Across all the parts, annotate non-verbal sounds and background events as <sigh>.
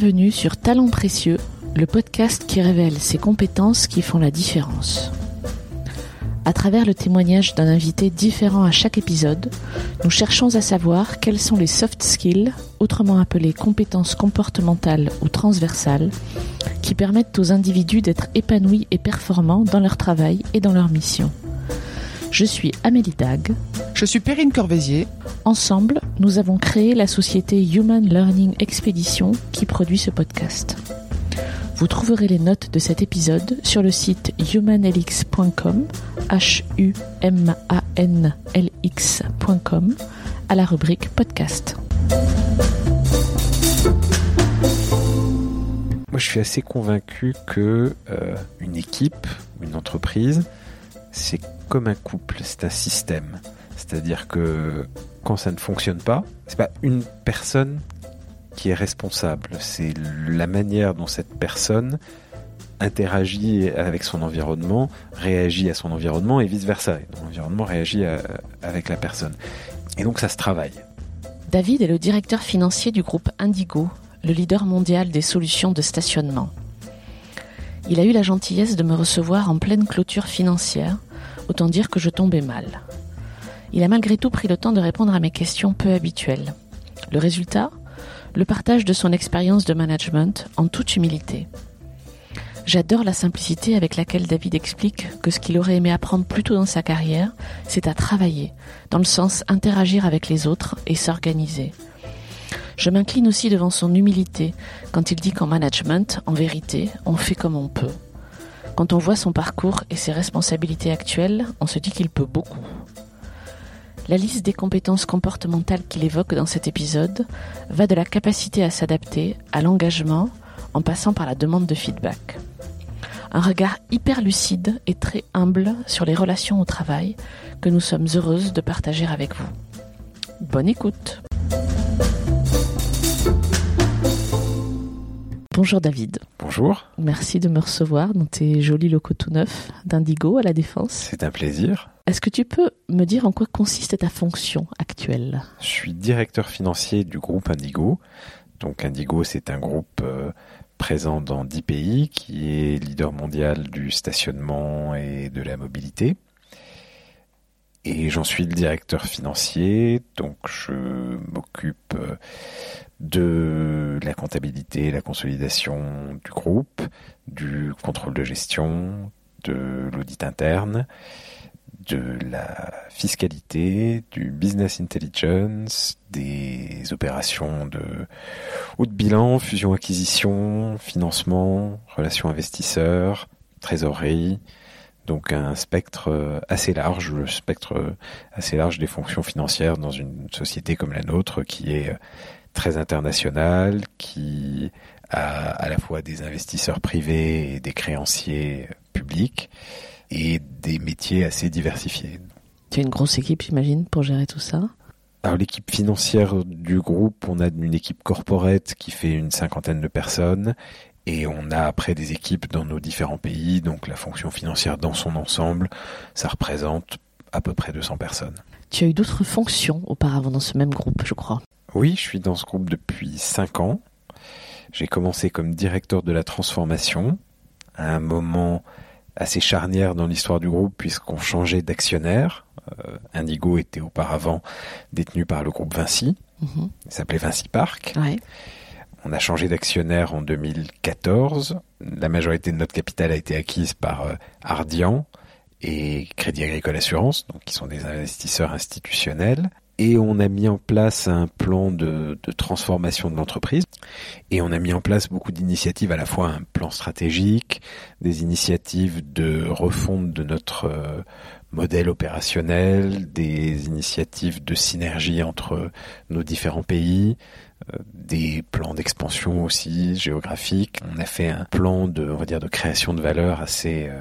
Bienvenue sur Talents Précieux, le podcast qui révèle ces compétences qui font la différence. À travers le témoignage d'un invité différent à chaque épisode, nous cherchons à savoir quels sont les soft skills, autrement appelés compétences comportementales ou transversales, qui permettent aux individus d'être épanouis et performants dans leur travail et dans leur mission. Je suis Amélie Dag. Je suis Perrine Corvézier. Ensemble, nous avons créé la société Human Learning Expedition qui produit ce podcast. Vous trouverez les notes de cet épisode sur le site humanlx.com, h à la rubrique podcast. Moi, je suis assez convaincu que euh, une équipe, une entreprise, c'est comme un couple, c'est un système. C'est-à-dire que quand ça ne fonctionne pas, c'est pas une personne qui est responsable, c'est la manière dont cette personne interagit avec son environnement, réagit à son environnement et vice-versa. L'environnement réagit avec la personne. Et donc ça se travaille. David est le directeur financier du groupe Indigo, le leader mondial des solutions de stationnement. Il a eu la gentillesse de me recevoir en pleine clôture financière, autant dire que je tombais mal. Il a malgré tout pris le temps de répondre à mes questions peu habituelles. Le résultat? Le partage de son expérience de management en toute humilité. J'adore la simplicité avec laquelle David explique que ce qu'il aurait aimé apprendre plus tôt dans sa carrière, c'est à travailler, dans le sens interagir avec les autres et s'organiser. Je m'incline aussi devant son humilité quand il dit qu'en management, en vérité, on fait comme on peut. Quand on voit son parcours et ses responsabilités actuelles, on se dit qu'il peut beaucoup. La liste des compétences comportementales qu'il évoque dans cet épisode va de la capacité à s'adapter à l'engagement en passant par la demande de feedback. Un regard hyper lucide et très humble sur les relations au travail que nous sommes heureuses de partager avec vous. Bonne écoute Bonjour David. Bonjour. Merci de me recevoir dans tes jolis locaux tout neufs d'Indigo à la Défense. C'est un plaisir. Est-ce que tu peux me dire en quoi consiste ta fonction actuelle? Je suis directeur financier du groupe Indigo. Donc Indigo, c'est un groupe euh, présent dans 10 pays qui est leader mondial du stationnement et de la mobilité. Et j'en suis le directeur financier, donc je m'occupe euh, de la comptabilité, la consolidation du groupe, du contrôle de gestion, de l'audit interne, de la fiscalité, du business intelligence, des opérations de haut de bilan, fusion-acquisition, financement, relations investisseurs, trésorerie, donc un spectre assez large, le spectre assez large des fonctions financières dans une société comme la nôtre qui est très international, qui a à la fois des investisseurs privés et des créanciers publics, et des métiers assez diversifiés. Tu as une grosse équipe, j'imagine, pour gérer tout ça? Alors l'équipe financière du groupe, on a une équipe corporate qui fait une cinquantaine de personnes et on a après des équipes dans nos différents pays, donc la fonction financière dans son ensemble, ça représente à peu près 200 personnes. Tu as eu d'autres fonctions auparavant dans ce même groupe, je crois. Oui, je suis dans ce groupe depuis 5 ans. J'ai commencé comme directeur de la transformation, à un moment assez charnière dans l'histoire du groupe puisqu'on changeait d'actionnaire. Euh, Indigo était auparavant détenu par le groupe Vinci. Mhm. Il s'appelait Vinci Park. On a changé d'actionnaire en 2014. La majorité de notre capital a été acquise par euh, Ardian et Crédit Agricole Assurance, donc qui sont des investisseurs institutionnels et on a mis en place un plan de, transformation de l'entreprise et on a mis en place beaucoup d'initiatives, à la fois un plan stratégique, des initiatives de refonte de notre euh, modèle opérationnel, des initiatives de synergie entre nos différents pays, euh, des plans d'expansion aussi géographiques. On a fait un plan de, on va dire, de création de valeur assez euh,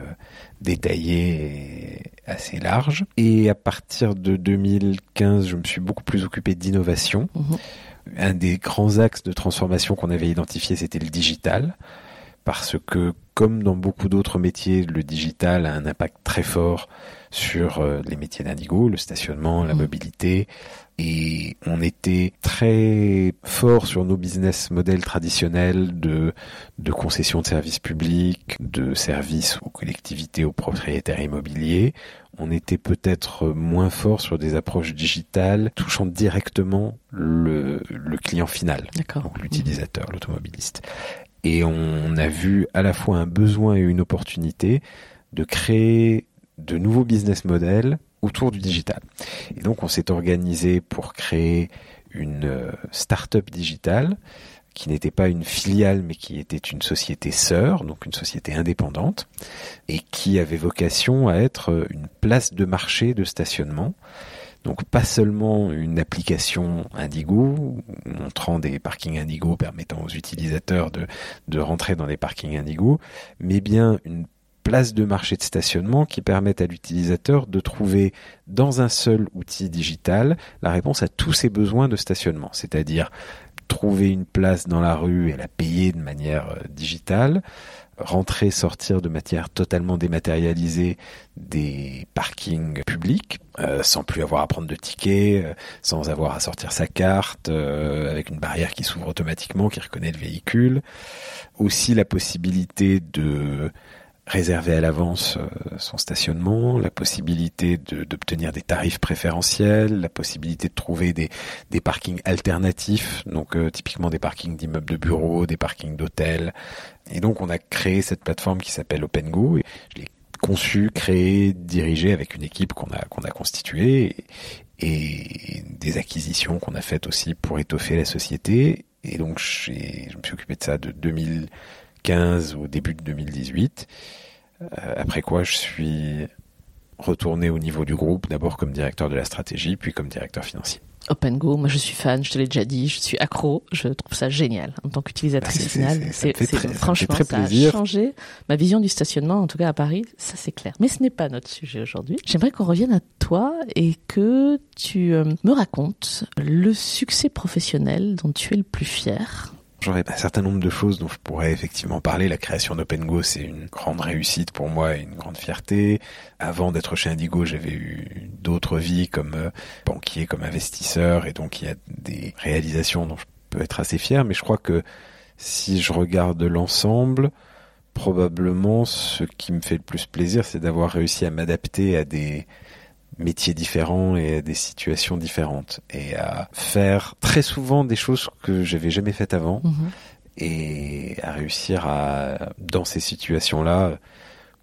détaillé et assez large. Et à partir de 2015, je me suis beaucoup plus occupé d'innovation. Mhm. Un des grands axes de transformation qu'on avait identifié, c'était le digital parce que comme dans beaucoup d'autres métiers, le digital a un impact très fort sur euh, les métiers d'Indigo, le stationnement, la mmh. mobilité, et on était très fort sur nos business models traditionnels de, de concession de services publics, de services aux collectivités, aux propriétaires immobiliers. On était peut-être moins fort sur des approches digitales touchant directement le, le client final, donc l'utilisateur, l'automobiliste. Et on a vu à la fois un besoin et une opportunité de créer de nouveaux business models autour du digital. Et donc on s'est organisé pour créer une euh, start-up digitale qui n'était pas une filiale mais qui était une société sœur, donc une société indépendante, et qui avait vocation à être euh, une place de marché de stationnement. Donc pas seulement une application Indigo montrant des parkings Indigo permettant aux utilisateurs de, de rentrer dans des parkings Indigo, mais bien une place de marché de stationnement qui permettent à l'utilisateur de trouver dans un seul outil digital la réponse à tous ses besoins de stationnement, c'est-à-dire trouver une place dans la rue et la payer de manière euh, digitale, rentrer, sortir de manière totalement dématérialisée des parkings publics, euh, sans plus avoir à prendre de tickets, euh, sans avoir à sortir sa carte, avec une barrière qui s'ouvre automatiquement, qui reconnaît le véhicule. Aussi la possibilité de réserver à l'avance euh, son stationnement, la possibilité d'obtenir des tarifs préférentiels, la possibilité de trouver des, des parkings alternatifs, donc euh, typiquement des parkings d'immeubles de bureaux, des parkings d'hôtels. Et donc on a créé cette plateforme qui s'appelle OpenGo. Et je l'ai conçue, créée, dirigée avec une équipe qu'on a qu'on a constituée et, et des acquisitions qu'on a faites aussi pour étoffer la société. Et donc je me suis occupé de ça de 2000 2015 au début de 2018. Euh, après quoi, je suis retourné au niveau du groupe, d'abord comme directeur de la stratégie, puis comme directeur financier. OpenGo, moi je suis fan, je te l'ai déjà dit, je suis accro, je trouve ça génial en tant qu'utilisatrice ah, finale. C'est franchement ça, a changé ma vision du stationnement, en tout cas à Paris, ça c'est clair. Mais ce n'est pas notre sujet aujourd'hui. J'aimerais qu'on revienne à toi et que tu euh, me racontes le succès professionnel dont tu es le plus fier J'aurais un certain nombre de choses dont je pourrais effectivement parler. La création d'OpenGo, c'est une grande réussite pour moi et une grande fierté. Avant d'être chez Indigo, j'avais eu d'autres vies comme euh, banquier, comme investisseur, et donc il y a des réalisations dont je peux être assez fier. Mais je crois que si je regarde l'ensemble, probablement ce qui me fait le plus plaisir, c'est d'avoir réussi à m'adapter à des métiers différents et à des situations différentes et à faire très souvent des choses que j'avais jamais faites avant mhm. et à réussir à dans ces situations-là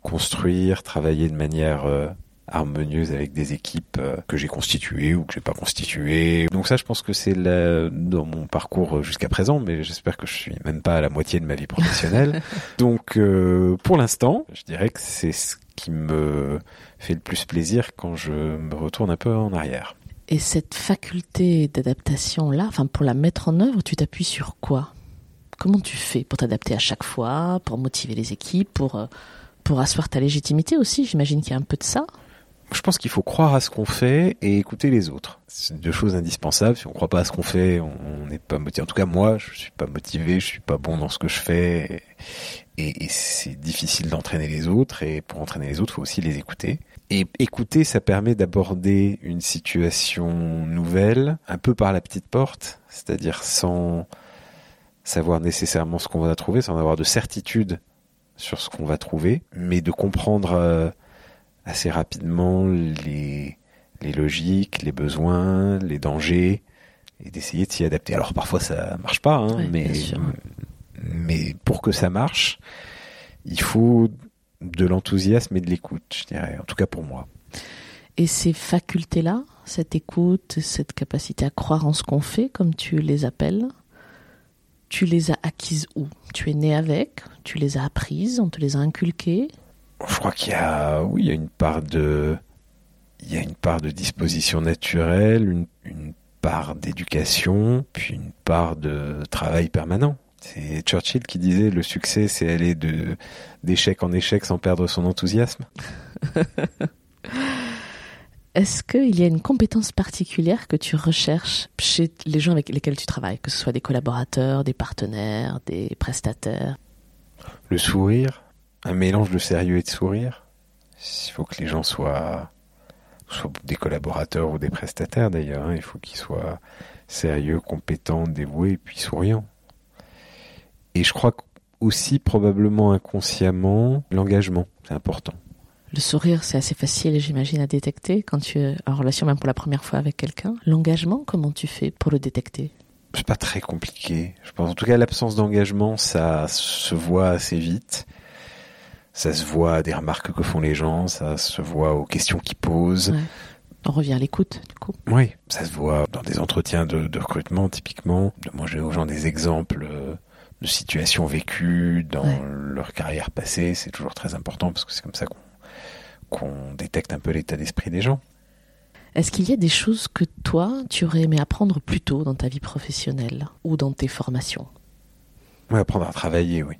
construire, travailler de manière euh, harmonieuse avec des équipes euh, que j'ai constituées ou que j'ai pas constituées. Donc ça, je pense que c'est dans mon parcours jusqu'à présent, mais j'espère que je suis même pas à la moitié de ma vie professionnelle. <laughs> Donc euh, pour l'instant, je dirais que c'est ce qui me fait le plus plaisir quand je me retourne un peu en arrière. Et cette faculté d'adaptation-là, enfin pour la mettre en œuvre, tu t'appuies sur quoi? Comment tu fais pour t'adapter à chaque fois, pour motiver les équipes, pour, euh, pour asseoir ta légitimité aussi? J'imagine qu'il y a un peu de ça. Je pense qu'il faut croire à ce qu'on fait et écouter les autres. C'est deux choses indispensables. Si on ne croit pas à ce qu'on fait, on n'est pas motivé. En tout cas, moi, je suis pas motivé, je suis pas bon dans ce que je fais et, c'est difficile d'entraîner les autres et pour entraîner les autres, il faut aussi les écouter. Et écouter, ça permet d'aborder une situation nouvelle un peu par la petite porte, c'est-à-dire sans savoir nécessairement ce qu'on va trouver, sans avoir de certitude sur ce qu'on va trouver, mais de comprendre euh, assez rapidement les, les logiques, les besoins, les dangers, et d'essayer de s'y adapter. Alors parfois ça marche pas, hein, mais mais pour que ça marche, il faut de l'enthousiasme et de l'écoute, je dirais, en tout cas pour moi. Et ces facultés-là, cette écoute, cette capacité à croire en ce qu'on fait, comme tu les appelles, tu les as acquises où? Tu es né avec Tu les as apprises On te les a inculquées? Je crois qu'il y a, oui, il y a une part de, il y a une part de disposition naturelle, une, une part d'éducation, puis une part de travail permanent. C'est Churchill qui disait le succès, c'est aller de d'échec en échec sans perdre son enthousiasme. <laughs> Est-ce qu'il y a une compétence particulière que tu recherches chez les gens avec lesquels tu travailles, que ce soit des collaborateurs, des partenaires, des prestataires? Le sourire, un mélange de sérieux et de sourire. Il faut que les gens soient, soient des collaborateurs ou des prestataires d'ailleurs. hein. Il faut qu'ils soient sérieux, compétents, dévoués et puis souriants. Et je crois aussi probablement inconsciemment l'engagement, c'est important. Le sourire, c'est assez facile, j'imagine, à détecter quand tu es en relation même pour la première fois avec quelqu'un. L'engagement, comment tu fais pour le détecter? C'est pas très compliqué. Je pense en tout cas l'absence d'engagement, ça se voit assez vite. Ça se voit à des remarques que font les gens, ça se voit aux questions qu'ils posent. Ouais. On revient à l'écoute, du coup. Oui, ça se voit dans des entretiens de, de recrutement, typiquement. De manger aux gens des exemples euh, de situations vécues dans Ouais. leur carrière passée. C'est toujours très important parce que c'est comme ça qu'on qu'on détecte un peu l'état d'esprit des gens. Est-ce qu'il y a des choses que toi, tu aurais aimé apprendre plus tôt dans ta vie professionnelle ou dans tes formations? Oui, apprendre à travailler, oui.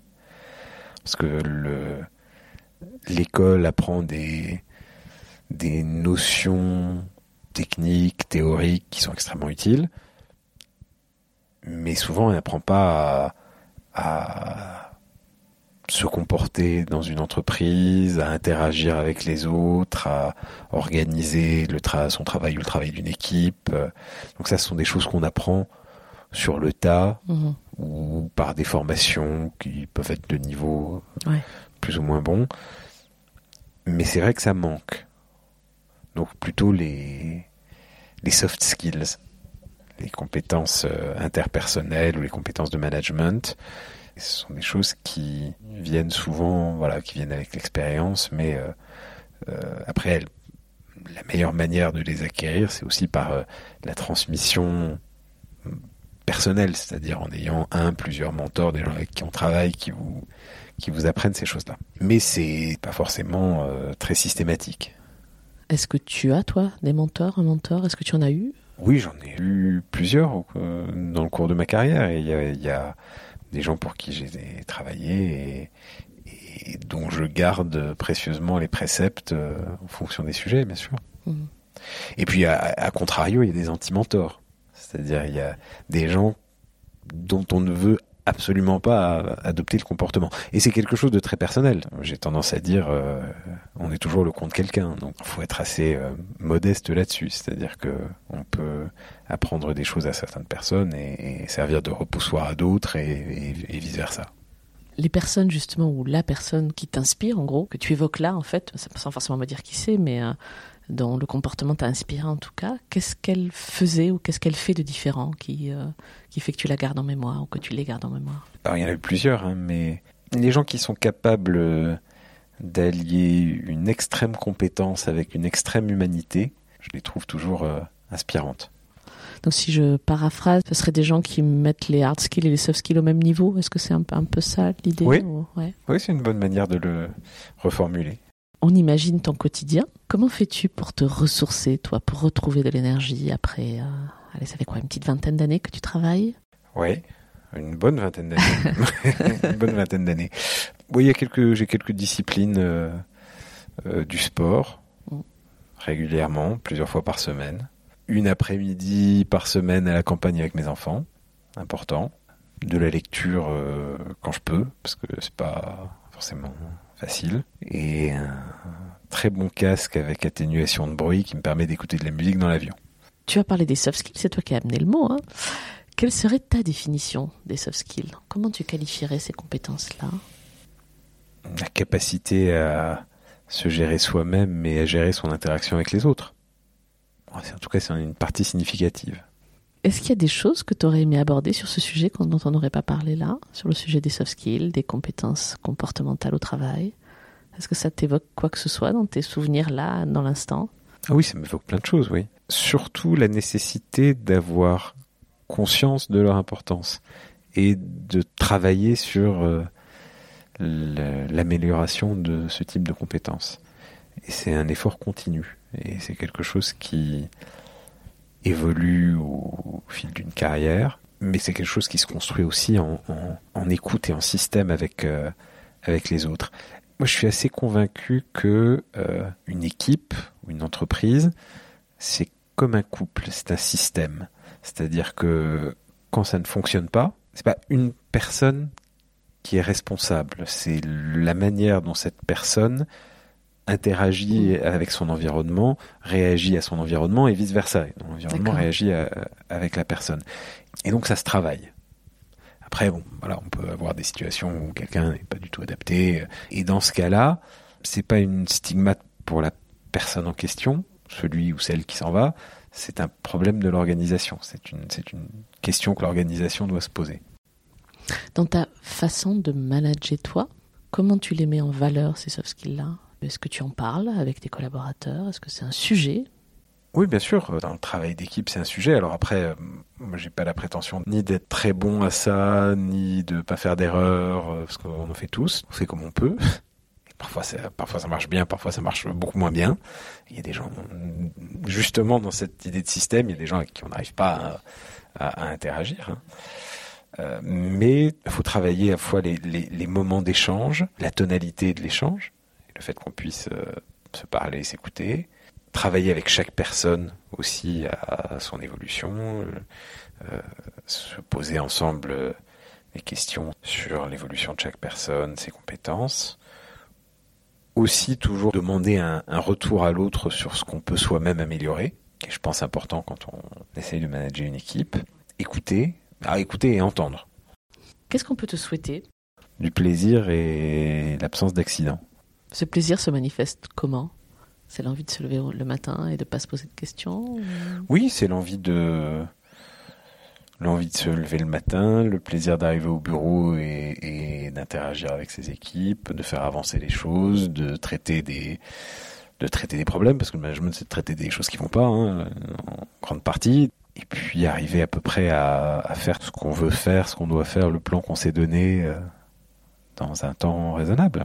Parce que le l'école apprend des des notions techniques, théoriques qui sont extrêmement utiles, mais souvent elle n'apprend pas à, à se comporter dans une entreprise, à interagir avec les autres, à organiser le tra- son travail ou le travail d'une équipe. Donc ça, ce sont des choses qu'on apprend sur le tas Mhm. ou par des formations qui peuvent être de niveau Ouais. Plus ou moins bon. Mais c'est vrai que ça manque. Donc plutôt les, les soft skills, les compétences euh, interpersonnelles ou les compétences de management. Ce sont des choses qui viennent souvent, voilà, qui viennent avec l'expérience, mais euh, euh, après, la meilleure manière de les acquérir, c'est aussi par la transmission personnelle, c'est-à-dire en ayant un, plusieurs mentors, des gens avec qui on travaille, qui vous, qui vous apprennent ces choses-là. Mais c'est pas forcément euh, très systématique. Est-ce que tu as, toi, des mentors, un mentor? Est-ce que tu en as eu? Oui, j'en ai eu plusieurs euh, dans le cours de ma carrière. Et il y a, il y a des gens pour qui j'ai travaillé et, et dont je garde précieusement les préceptes euh, en fonction des sujets, bien sûr. Mhm. Et puis, à, à contrario, il y a des anti-mentors. C'est-à-dire, il y a des gens dont on ne veut absolument pas adopter le comportement. Et c'est quelque chose de très personnel. J'ai tendance à dire, euh, on est toujours le compte quelqu'un. Donc, il faut être assez euh, modeste là-dessus. C'est-à-dire que on peut apprendre des choses à certaines personnes et, servir de repoussoir à d'autres et vice-versa. Les personnes, justement, ou la personne qui t'inspire, en gros, que tu évoques là, en fait, sans forcément me dire qui c'est, mais euh, dont le comportement t'a inspiré en tout cas, qu'est-ce qu'elle faisait ou qu'est-ce qu'elle fait de différent qui, euh, qui fait que tu la gardes en mémoire ou que tu les gardes en mémoire? Alors, il y en a eu plusieurs, hein, mais les gens qui sont capables euh, d'allier une extrême compétence avec une extrême humanité, je les trouve toujours euh, inspirantes. Donc si je paraphrase, ce serait des gens qui mettent les hard skills et les soft skills au même niveau? Est-ce que c'est un, peu- un peu ça l'idée? Oui. ou- ouais. Oui, c'est une bonne manière de le reformuler. On imagine ton quotidien. Comment fais-tu pour te ressourcer, toi, pour retrouver de l'énergie après, euh, allez, ça fait quoi, une petite vingtaine d'années que tu travailles? Oui, une bonne vingtaine d'années. <laughs> une bonne vingtaine d'années. Oui, il y a quelques, j'ai quelques disciplines euh, euh, du sport Mm. régulièrement, plusieurs fois par semaine. Une après-midi par semaine à la campagne avec mes enfants, important. De la lecture quand je peux, parce que c'est pas forcément facile. Et un très bon casque avec atténuation de bruit qui me permet d'écouter de la musique dans l'avion. Tu as parlé des soft skills, c'est toi qui as amené le mot. Hein. Quelle serait ta définition des soft skills? Comment tu qualifierais ces compétences-là? La capacité à se gérer soi-même et à gérer son interaction avec les autres. En tout cas, c'est une partie significative. Est-ce qu'il y a des choses que tu aurais aimé aborder sur ce sujet dont on n'aurait pas parlé là, sur le sujet des soft skills, des compétences comportementales au travail? Est-ce que ça t'évoque quoi que ce soit dans tes souvenirs là, dans l'instant? Ah oui, ça m'évoque plein de choses, oui. Surtout la nécessité d'avoir conscience de leur importance et de travailler sur euh, l'amélioration de ce type de compétences. Et c'est un effort continu. Et c'est quelque chose qui évolue au fil d'une carrière, mais c'est quelque chose qui se construit aussi en, écoute et en système avec, euh, avec les autres. Moi, je suis assez convaincu que euh, une équipe ou une entreprise, c'est comme un couple, c'est un système. C'est-à-dire que quand ça ne fonctionne pas, c'est pas une personne qui est responsable. C'est la manière dont cette personne interagit avec son environnement, réagit à son environnement et vice versa. L'environnement réagit avec la personne. Et donc ça se travaille. Après, bon, voilà, on peut avoir des situations où quelqu'un n'est pas du tout adapté. Et dans ce cas-là, c'est pas une stigmate pour la personne en question, celui ou celle qui s'en va. C'est un problème de l'organisation. C'est une, une question que l'organisation doit se poser. Dans ta façon de manager toi, comment tu les mets en valeur ces soft skills-là? Est-ce que tu en parles avec tes collaborateurs? Est-ce que c'est un sujet? Oui, bien sûr. Dans le travail d'équipe, c'est un sujet. Alors après, euh, moi, j'ai pas la prétention ni d'être très bon à ça, ni de pas faire d'erreurs, euh, parce qu'on en fait tous. On fait comme on peut. <laughs> Parfois, ça, parfois ça marche bien, parfois ça marche beaucoup moins bien. Il y a des gens, justement, dans cette idée de système, il y a des gens avec qui on n'arrive pas à, interagir. Hein. Euh, mais il faut travailler à la fois les, moments d'échange, la tonalité de l'échange, le fait qu'on puisse se parler, s'écouter, travailler avec chaque personne aussi à, son évolution, euh, euh, se poser ensemble euh, des questions sur l'évolution de chaque personne, ses compétences. Aussi toujours demander un, retour à l'autre sur ce qu'on peut soi-même améliorer, qui est je pense important quand on essaye de manager une équipe. Écouter, ah, écouter et entendre. Qu'est-ce qu'on peut te souhaiter? Du plaisir et l'absence d'accident. Ce plaisir se manifeste comment? C'est l'envie de se lever le matin et de pas se poser de questions Oui, c'est l'envie de se lever le matin, le plaisir d'arriver au bureau et, d'interagir avec ses équipes, de faire avancer les choses, de traiter des problèmes parce que le management c'est de traiter des choses qui vont pas hein, en grande partie. Et puis arriver à peu près à, à faire ce qu'on veut faire, ce qu'on doit faire, le plan qu'on s'est donné euh, dans un temps raisonnable.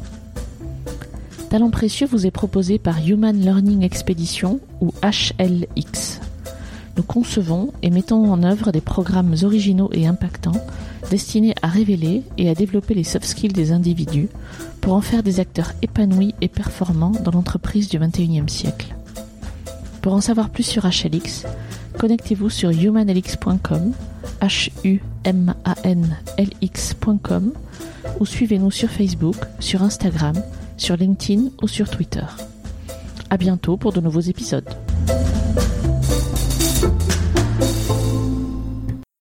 Talent précieux vous est proposé par Human Learning Expedition ou HLX. Nous concevons et mettons en œuvre des programmes originaux et impactants destinés à révéler et à développer les soft skills des individus pour en faire des acteurs épanouis et performants dans l'entreprise du XXIe siècle. Pour en savoir plus sur HLX, connectez-vous sur humanlx.com, h l x.com ou suivez-nous sur Facebook, sur Instagram sur LinkedIn ou sur Twitter. À bientôt pour de nouveaux épisodes.